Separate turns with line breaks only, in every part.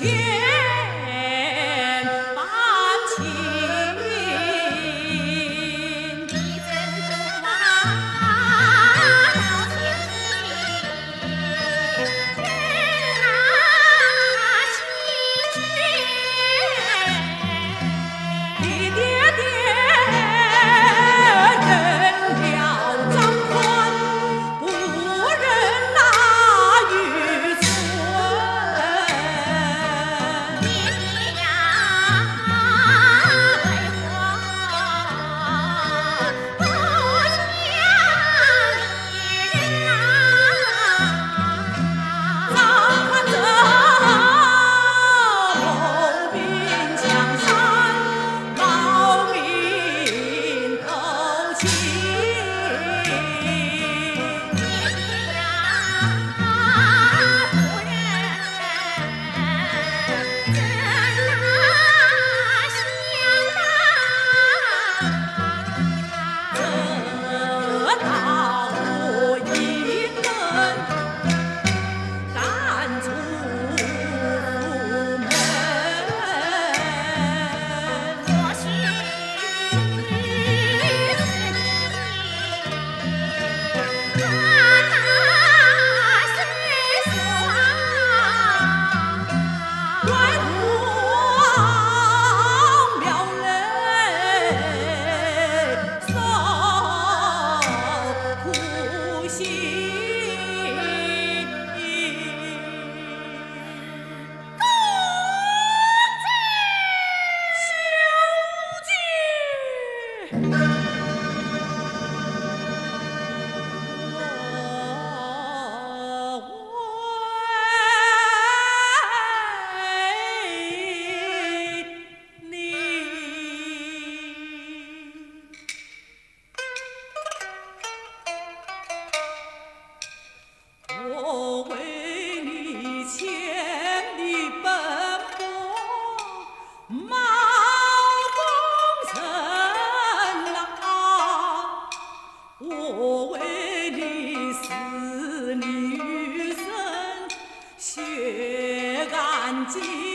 tears. Auntie.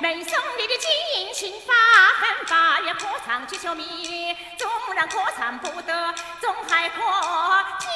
门送你的金银发法发霸业可伤及小米纵然可伤不得总还可贱